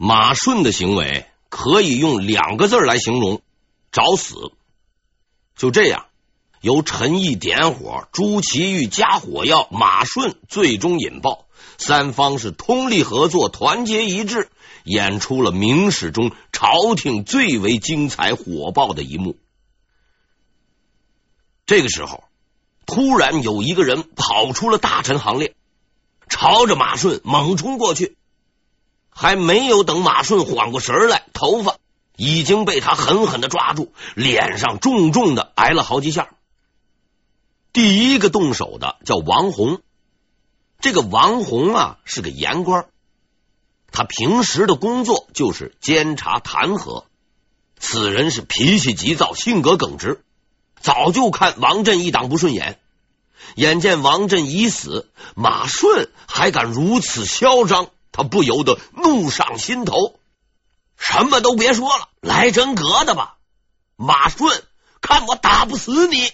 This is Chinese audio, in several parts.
马顺的行为可以用两个字来形容：找死。就这样，由陈毅点火，朱祁钰加火药，马顺最终引爆，三方是通力合作，团结一致，演出了明史中朝廷最为精彩火爆的一幕。这个时候，突然有一个人跑出了大臣行列，朝着马顺猛冲过去。还没有等马顺缓过神来，头发已经被他狠狠的抓住，脸上重重的挨了好几下。第一个动手的叫王红，这个王红啊是个言官，他平时的工作就是监察弹劾。此人是脾气急躁，性格耿直，早就看王振一党不顺眼。眼见王振已死，马顺还敢如此嚣张。他不由得怒上心头，什么都别说了，来真格的吧！马顺，看我打不死你！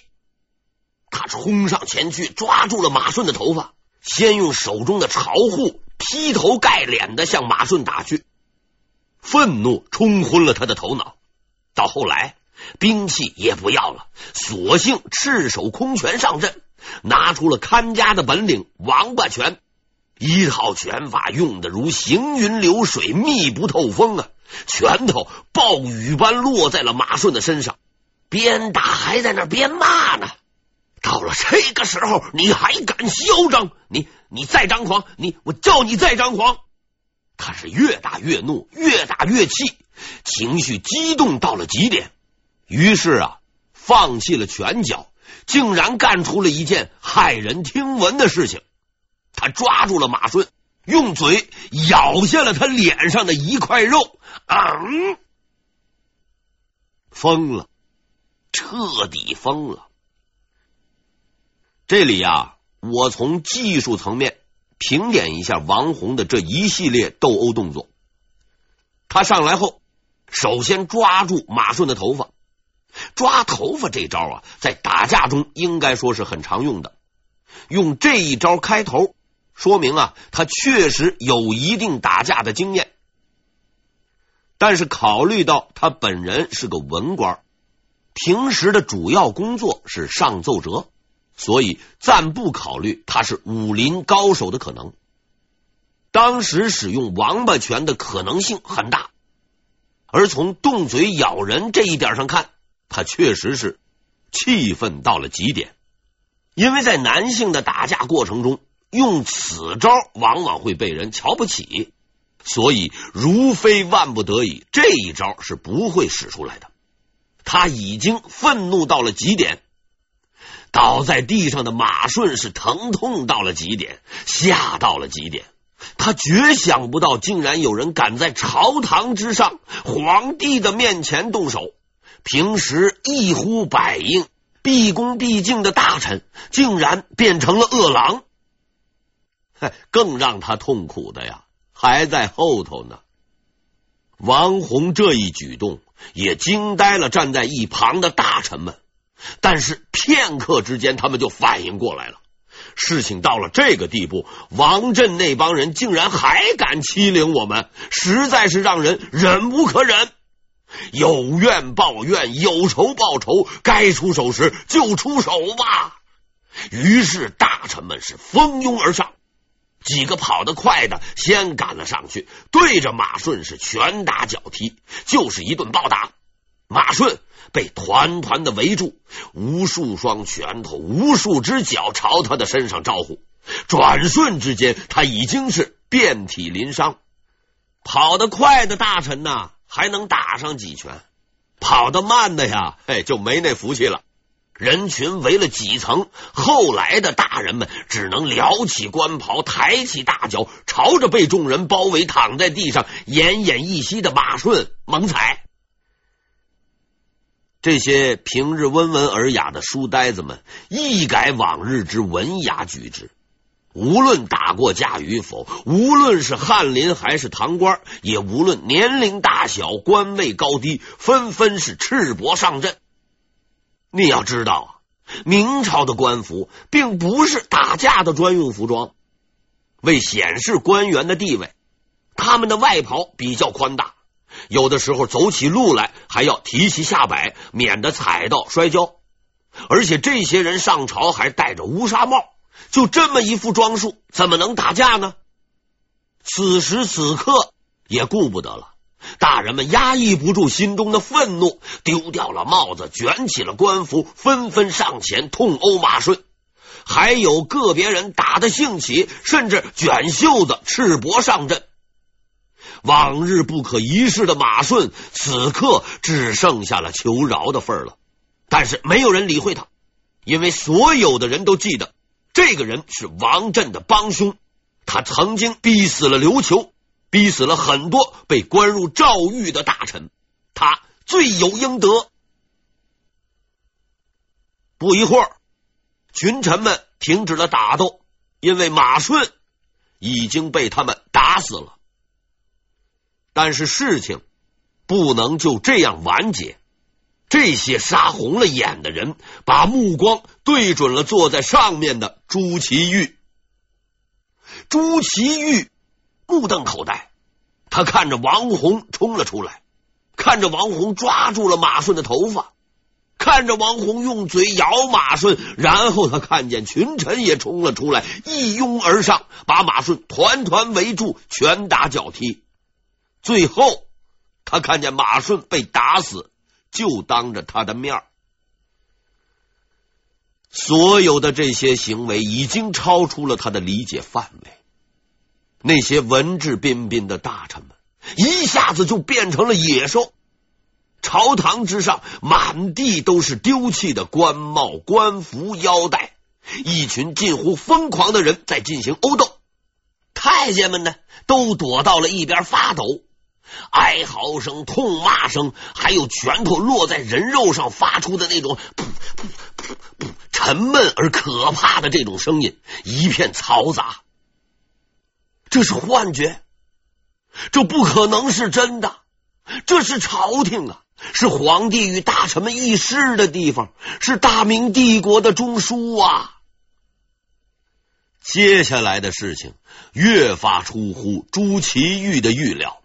他冲上前去，抓住了马顺的头发，先用手中的朝户劈头盖脸的向马顺打去，愤怒冲昏了他的头脑。到后来，兵器也不要了，索性赤手空拳上阵，拿出了看家的本领——王八拳。一套拳法用的如行云流水，密不透风啊！拳头暴雨般落在了马顺的身上，边打还在那边骂呢。到了这个时候，你还敢嚣张？你你再张狂，你我叫你再张狂！他是越打越怒，越打越气，情绪激动到了极点，于是啊，放弃了拳脚，竟然干出了一件骇人听闻的事情。他抓住了马顺，用嘴咬下了他脸上的一块肉，嗯，疯了，彻底疯了。这里呀、我从技术层面评点一下王红的这一系列斗殴动作。他上来后，首先抓住马顺的头发，抓头发这招啊，在打架中应该说是很常用的。用这一招开头。说明啊，他确实有一定打架的经验，但是考虑到他本人是个文官，平时的主要工作是上奏折，所以暂不考虑他是武林高手的可能。当时使用王八拳的可能性很大，而从动嘴咬人这一点上看，他确实是气愤到了极点，因为在男性的打架过程中。用此招往往会被人瞧不起，所以如非万不得已，这一招是不会使出来的。他已经愤怒到了极点，倒在地上的马顺是疼痛到了极点，吓到了极点。他绝想不到，竟然有人敢在朝堂之上、皇帝的面前动手。平时一呼百应、毕恭毕敬的大臣，竟然变成了恶狼。更让他痛苦的呀，还在后头呢。王弘这一举动也惊呆了站在一旁的大臣们，但是片刻之间，他们就反应过来了。事情到了这个地步，王振那帮人竟然还敢欺凌我们，实在是让人忍无可忍。有怨报怨，有仇报仇，该出手时就出手吧。于是大臣们是蜂拥而上。几个跑得快的先赶了上去，对着马顺是拳打脚踢，就是一顿暴打。马顺被团团的围住，无数双拳头、无数只脚朝他的身上招呼。转瞬之间，他已经是遍体鳞伤。跑得快的大臣呐，还能打上几拳；跑得慢的呀，嘿，就没那福气了。人群围了几层，后来的大人们只能撩起官袍，抬起大脚，朝着被众人包围、躺在地上奄奄一息的马顺猛踩。这些平日温文尔雅的书呆子们，一改往日之文雅举止，无论打过架与否，无论是翰林还是堂官，也无论年龄大小、官位高低，纷纷是赤膊上阵。你要知道啊，明朝的官服并不是打架的专用服装。为显示官员的地位，他们的外袍比较宽大，有的时候走起路来还要提起下摆，免得踩到摔跤。而且这些人上朝还戴着乌纱帽，就这么一副装束，怎么能打架呢？此时此刻也顾不得了，大人们压抑不住心中的愤怒，丢掉了帽子，卷起了官服，纷纷上前痛殴马顺。还有个别人打得兴起，甚至卷袖子、赤膊上阵。往日不可一世的马顺，此刻只剩下了求饶的份儿了。但是没有人理会他，因为所有的人都记得，这个人是王振的帮凶，他曾经逼死了刘球，逼死了很多被关入诏狱的大臣，他罪有应得。不一会儿，群臣们停止了打斗，因为马顺已经被他们打死了。但是事情不能就这样完结。这些杀红了眼的人，把目光对准了坐在上面的朱祁钰。朱祁钰目瞪口呆，他看着王红冲了出来，看着王红抓住了马顺的头发，看着王红用嘴咬马顺，然后他看见群臣也冲了出来，一拥而上，把马顺团团围住，拳打脚踢。最后，他看见马顺被打死。就当着他的面，所有的这些行为已经超出了他的理解范围。那些文质彬彬的大臣们一下子就变成了野兽。朝堂之上满地都是丢弃的官帽、官服、腰带，一群近乎疯狂的人在进行殴斗。太监们呢，都躲到了一边发抖。哀嚎声、痛骂声，还有拳头落在人肉上发出的那种“噗噗噗噗”沉闷而可怕的这种声音，一片嘈杂。这是幻觉，这不可能是真的。这是朝廷啊，是皇帝与大臣们议事的地方，是大明帝国的中枢啊！接下来的事情越发出乎朱祁钰的预料。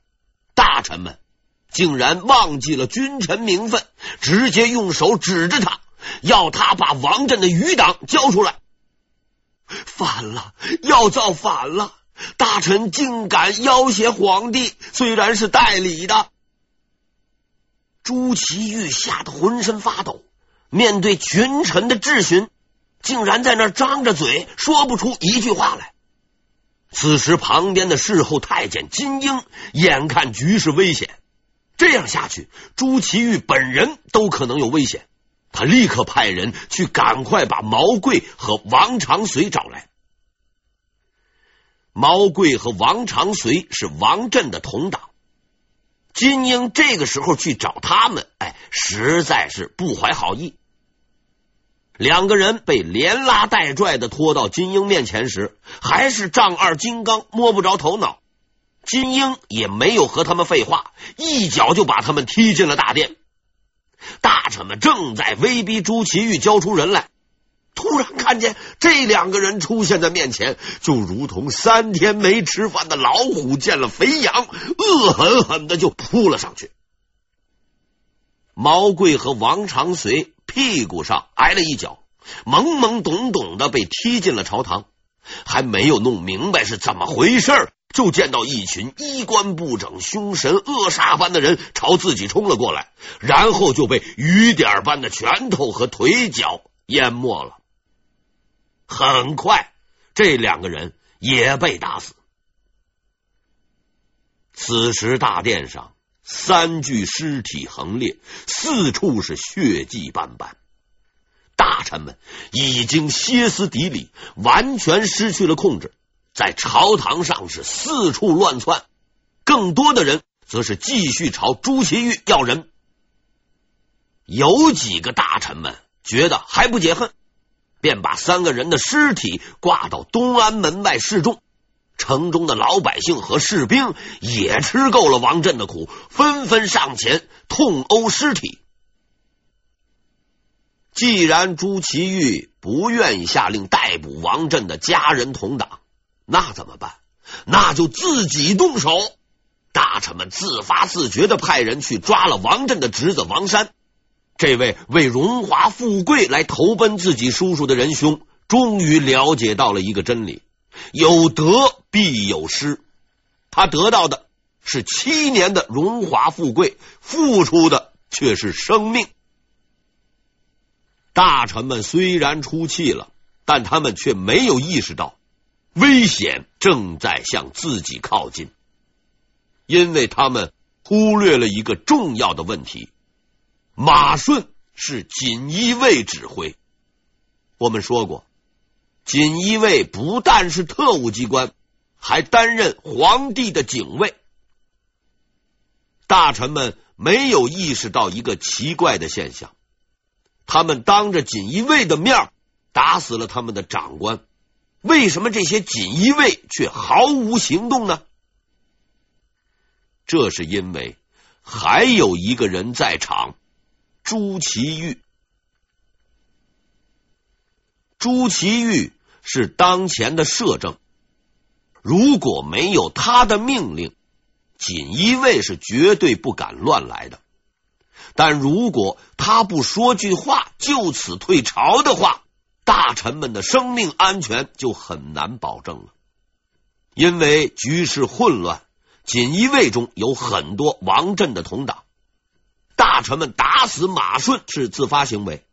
大臣们竟然忘记了君臣名分，直接用手指着他，要他把王振的余党交出来。反了，要造反了！大臣竟敢要挟皇帝，虽然是代理的。朱祁钰吓得浑身发抖，面对群臣的质询，竟然在那张着嘴，说不出一句话来。此时，旁边的侍候太监金英眼看局势危险，这样下去，朱祁钰本人都可能有危险。他立刻派人去，赶快把毛贵和王长随找来。毛贵和王长随是王振的同党，金英这个时候去找他们，哎，实在是不怀好意。两个人被连拉带拽的拖到金英面前时，还是丈二金刚摸不着头脑。金英也没有和他们废话，一脚就把他们踢进了大殿。大臣们正在威逼朱祁钰交出人来，突然看见这两个人出现在面前，就如同三天没吃饭的老虎见了肥羊，恶狠狠的就扑了上去。毛贵和王长随。屁股上挨了一脚，懵懵懂懂的被踢进了朝堂，还没有弄明白是怎么回事，就见到一群衣冠不整、凶神恶煞般的人朝自己冲了过来，然后就被雨点般的拳头和腿脚淹没了。很快，这两个人也被打死。此时，大殿上。三具尸体横列，四处是血迹斑斑。大臣们已经歇斯底里，完全失去了控制，在朝堂上是四处乱窜。更多的人则是继续朝朱祁钰要人。有几个大臣们觉得还不解恨，便把三个人的尸体挂到东安门外示众。城中的老百姓和士兵也吃够了王振的苦，纷纷上前痛殴尸体。既然朱祁钰不愿意下令逮捕王振的家人同党，那怎么办？那就自己动手。大臣们自发自觉的派人去抓了王振的侄子王山。这位为荣华富贵来投奔自己叔叔的仁兄，终于了解到了一个真理：有得必有失。他得到的是七年的荣华富贵，付出的却是生命。大臣们虽然出气了，但他们却没有意识到危险正在向自己靠近，因为他们忽略了一个重要的问题。马顺是锦衣卫指挥。我们说过，锦衣卫不但是特务机关，还担任皇帝的警卫。大臣们没有意识到一个奇怪的现象：他们当着锦衣卫的面打死了他们的长官，为什么这些锦衣卫却毫无行动呢？这是因为还有一个人在场。朱祁钰，朱祁钰是当前的摄政，如果没有他的命令，锦衣卫是绝对不敢乱来的。但如果他不说句话，就此退朝的话，大臣们的生命安全就很难保证了。因为局势混乱，锦衣卫中有很多王振的同党。大臣们打死马顺是自发行为，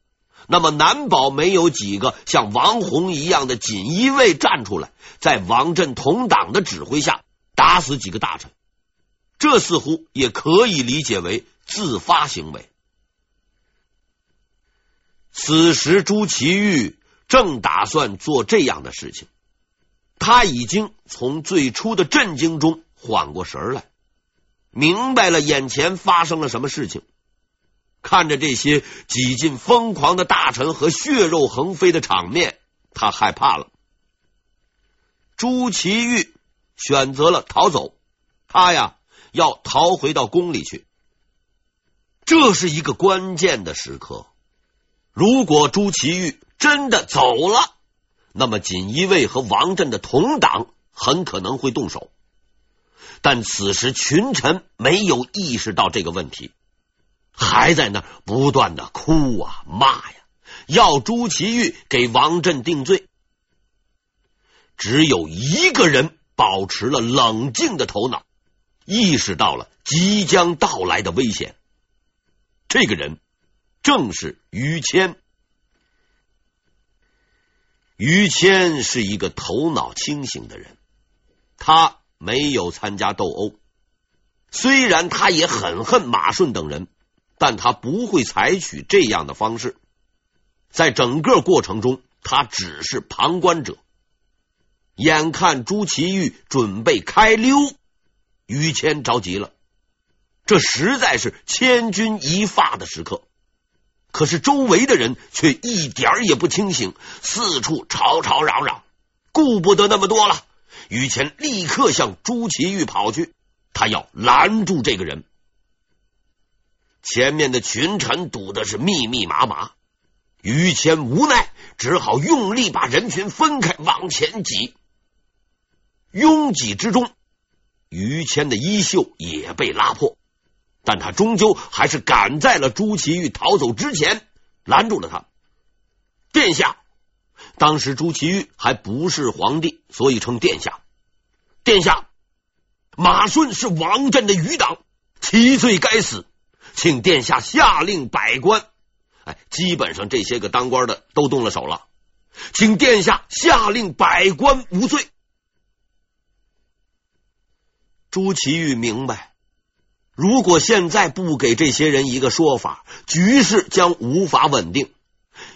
那么难保没有几个像王弘一样的锦衣卫站出来，在王振同党的指挥下打死几个大臣，这似乎也可以理解为自发行为。此时朱祁钰正打算做这样的事情，他已经从最初的震惊中缓过神来，明白了眼前发生了什么事情。看着这些几近疯狂的大臣和血肉横飞的场面，他害怕了。朱祁钰选择了逃走，他呀要逃回到宫里去。这是一个关键的时刻，如果朱祁钰真的走了，那么锦衣卫和王振的同党很可能会动手。但此时群臣没有意识到这个问题。还在那不断的哭啊骂呀，要朱祁钰给王振定罪。只有一个人保持了冷静的头脑，意识到了即将到来的危险。这个人正是于谦。于谦是一个头脑清醒的人，他没有参加斗殴，虽然他也很恨马顺等人。但他不会采取这样的方式，在整个过程中，他只是旁观者。眼看朱祁钰准备开溜，于谦着急了。这实在是千钧一发的时刻，可是周围的人却一点也不清醒，四处吵吵嚷嚷，顾不得那么多了。于谦立刻向朱祁钰跑去，他要拦住这个人。前面的群臣堵的是密密麻麻，于谦无奈，只好用力把人群分开，往前挤。拥挤之中，于谦的衣袖也被拉破，但他终究还是赶在了朱祁钰逃走之前，拦住了他。殿下，当时朱祁钰还不是皇帝，所以称殿下。殿下，马顺是王振的余党，其罪该死。请殿下下令百官，哎，基本上这些个当官的都动了手了。请殿下下令百官无罪。朱祁钰明白，如果现在不给这些人一个说法，局势将无法稳定。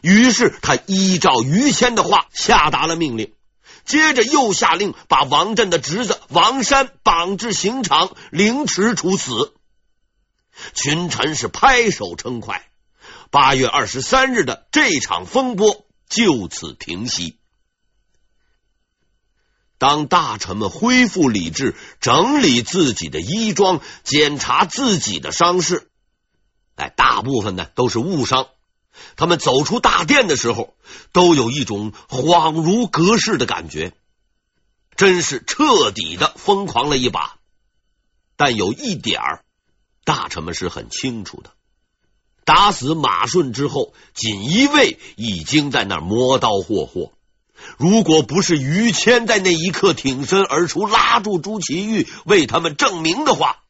于是他依照于谦的话下达了命令，接着又下令把王振的侄子王山绑至刑场，凌迟处死。群臣是拍手称快。八月二十三日的这场风波就此平息。当大臣们恢复理智，整理自己的衣装，检查自己的伤势，哎，大部分呢都是误伤。他们走出大殿的时候，都有一种恍如隔世的感觉，真是彻底的疯狂了一把。但有一点儿，大臣们是很清楚的：打死马顺之后，锦衣卫已经在那磨刀霍霍。如果不是于谦在那一刻挺身而出，拉住朱祁钰为他们证明的话，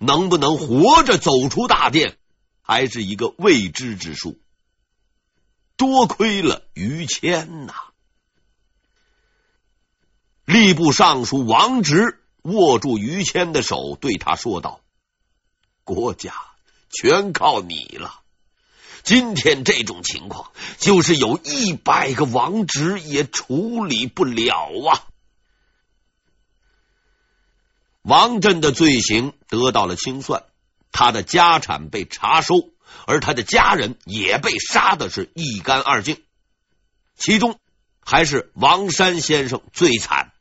能不能活着走出大殿，还是一个未知之数。多亏了于谦呐！吏部尚书王直握住于谦的手，对他说道：“国家全靠你了。今天这种情况，就是有一百个王直也处理不了啊！”王振的罪行得到了清算，他的家产被查收。而他的家人也被杀的是一干二净，其中还是王山先生最惨，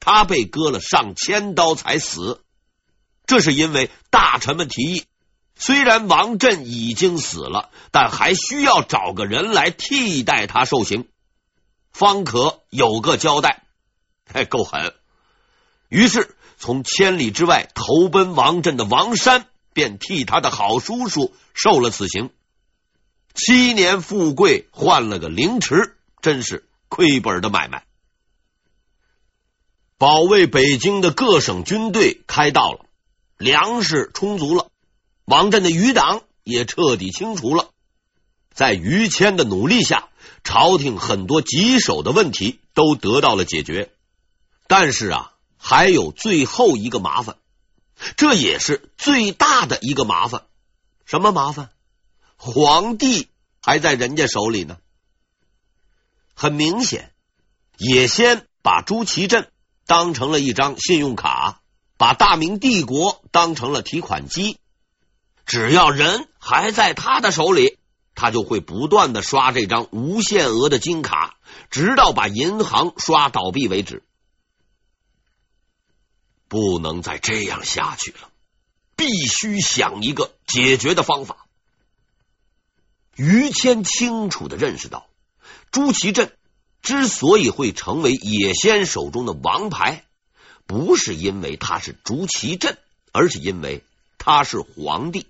他被割了上千刀才死。这是因为大臣们提议，虽然王振已经死了，但还需要找个人来替代他受刑，方可有个交代。哎够狠！于是从千里之外投奔王振的王山。便替他的好叔叔受了此刑，七年富贵换了个凌迟，真是亏本的买卖。保卫北京的各省军队开到了，粮食充足了，王振的余党也彻底清除了。在于谦的努力下，朝廷很多棘手的问题都得到了解决，但是啊，还有最后一个麻烦。这也是最大的一个麻烦，什么麻烦？皇帝还在人家手里呢。很明显，也先把朱祁镇当成了一张信用卡，把大明帝国当成了提款机。只要人还在他的手里，他就会不断的刷这张无限额的金卡，直到把银行刷倒闭为止。不能再这样下去了，必须想一个解决的方法。于谦清楚的认识到，朱祁镇之所以会成为野仙手中的王牌，不是因为他是朱祁镇，而是因为他是皇帝。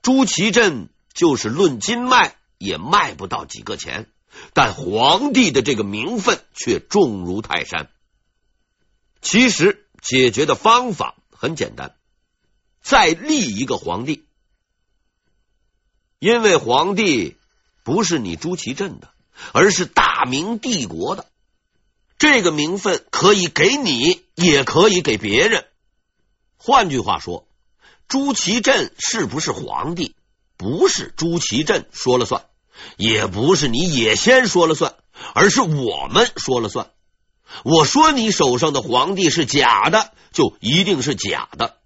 朱祁镇就是论金卖也卖不到几个钱，但皇帝的这个名分却重如泰山。其实解决的方法很简单，再立一个皇帝，因为皇帝不是你朱祁镇的，而是大明帝国的。这个名分可以给你，也可以给别人。换句话说，朱祁镇是不是皇帝，不是朱祁镇说了算，也不是你也先说了算，而是我们说了算。我说你手上的皇帝是假的，就一定是假的。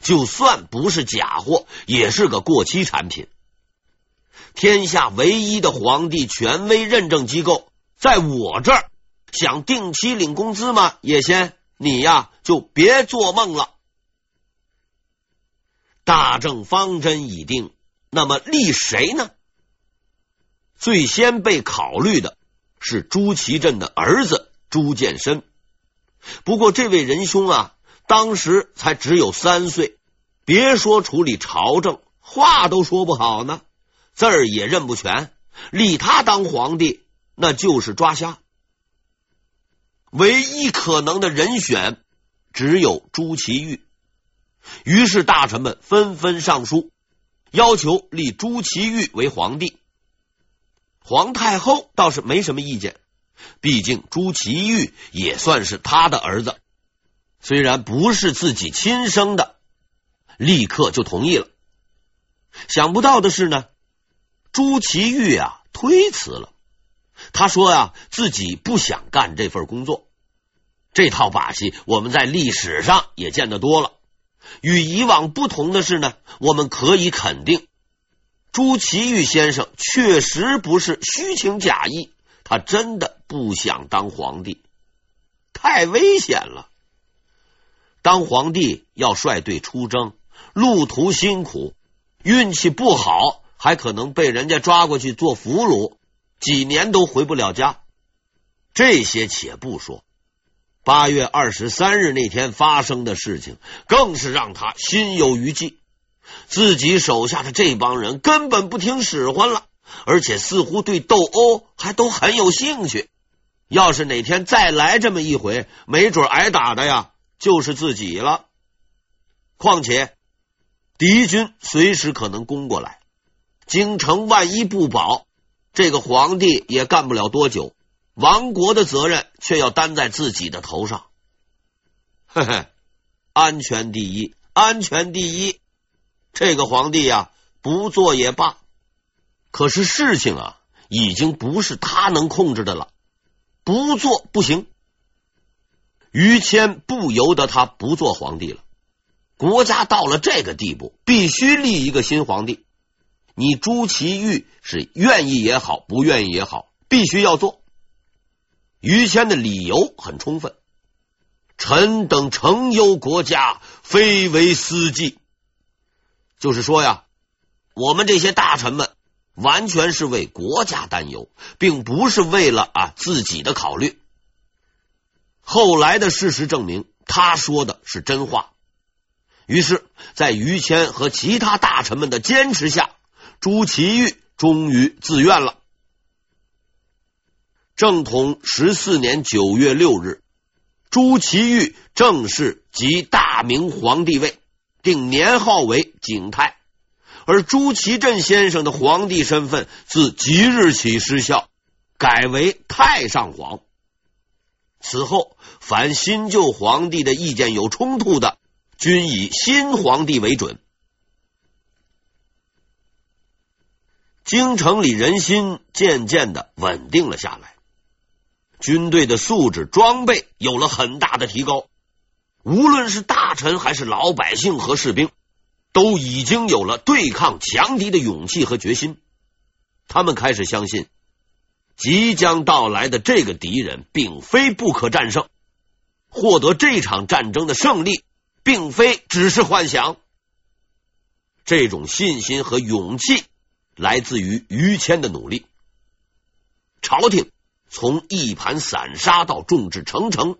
就算不是假货，也是个过期产品。天下唯一的皇帝权威认证机构，在我这儿，想定期领工资吗？也先，你呀，就别做梦了。大政方针已定，那么立谁呢？最先被考虑的是朱祁镇的儿子。朱见深，不过这位仁兄啊，当时才只有三岁，别说处理朝政，话都说不好呢，字儿也认不全，立他当皇帝那就是抓瞎。唯一可能的人选只有朱祁钰，于是大臣们纷纷上书，要求立朱祁钰为皇帝。皇太后倒是没什么意见。毕竟朱祁钰也算是他的儿子，虽然不是自己亲生的，立刻就同意了。想不到的是呢，朱祁钰啊推辞了。他说呀、自己不想干这份工作。这套把戏我们在历史上也见得多了。与以往不同的是呢，我们可以肯定，朱祁钰先生确实不是虚情假意。他真的不想当皇帝，太危险了。当皇帝要率队出征，路途辛苦，运气不好还可能被人家抓过去做俘虏，几年都回不了家。这些且不说，八月二十三日那天发生的事情，更是让他心有余悸。自己手下的这帮人根本不听使唤了，而且似乎对斗殴还都很有兴趣。要是哪天再来这么一回，没准挨打的呀就是自己了。况且敌军随时可能攻过来，京城万一不保，这个皇帝也干不了多久，亡国的责任却要担在自己的头上。嘿嘿，安全第一，安全第一。这个皇帝呀，不做也罢。可是事情啊，已经不是他能控制的了。不做不行，于谦不由得他不做皇帝了。国家到了这个地步，必须立一个新皇帝。你朱祁钰是愿意也好，不愿意也好，必须要做。于谦的理由很充分，臣等承忧国家，非为私计。就是说呀，我们这些大臣们。完全是为国家担忧，并不是为了啊自己的考虑。后来的事实证明，他说的是真话。于是，在于谦和其他大臣们的坚持下，朱祁钰终于自愿了。正统十四年九月六日，朱祁钰正式即大明皇帝位，定年号为景泰。而朱祁镇先生的皇帝身份自即日起失效，改为太上皇。此后，凡新旧皇帝的意见有冲突的，均以新皇帝为准。京城里人心渐渐的稳定了下来，军队的素质装备有了很大的提高，无论是大臣还是老百姓和士兵。都已经有了对抗强敌的勇气和决心，他们开始相信，即将到来的这个敌人并非不可战胜，获得这场战争的胜利，并非只是幻想。这种信心和勇气来自于于谦的努力，朝廷从一盘散沙到众志成城，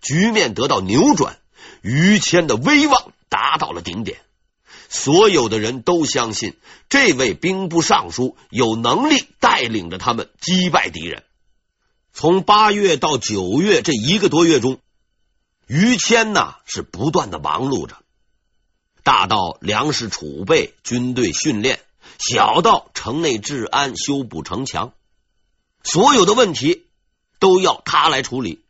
局面得到扭转，于谦的威望达到了顶点。所有的人都相信这位兵部尚书有能力带领着他们击败敌人。从八月到九月这一个多月中，于谦呐是不断的忙碌着，大到粮食储备、军队训练，小到城内治安、修补城墙，所有的问题都要他来处理。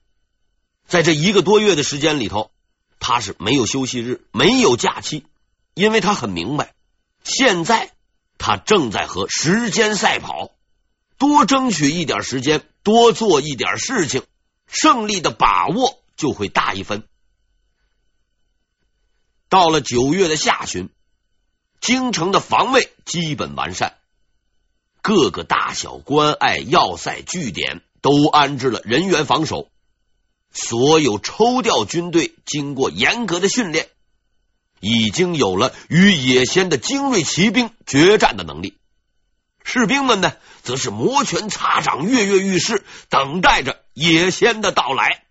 在这一个多月的时间里头，他是没有休息日，没有假期。因为他很明白，现在他正在和时间赛跑，多争取一点时间，多做一点事情，胜利的把握就会大一分。到了九月的下旬，京城的防卫基本完善，各个大小关隘、要塞据点都安置了人员防守，所有抽调军队经过严格的训练。已经有了与野仙的精锐骑兵决战的能力，士兵们呢，则是摩拳擦掌、跃跃欲试，等待着野仙的到来。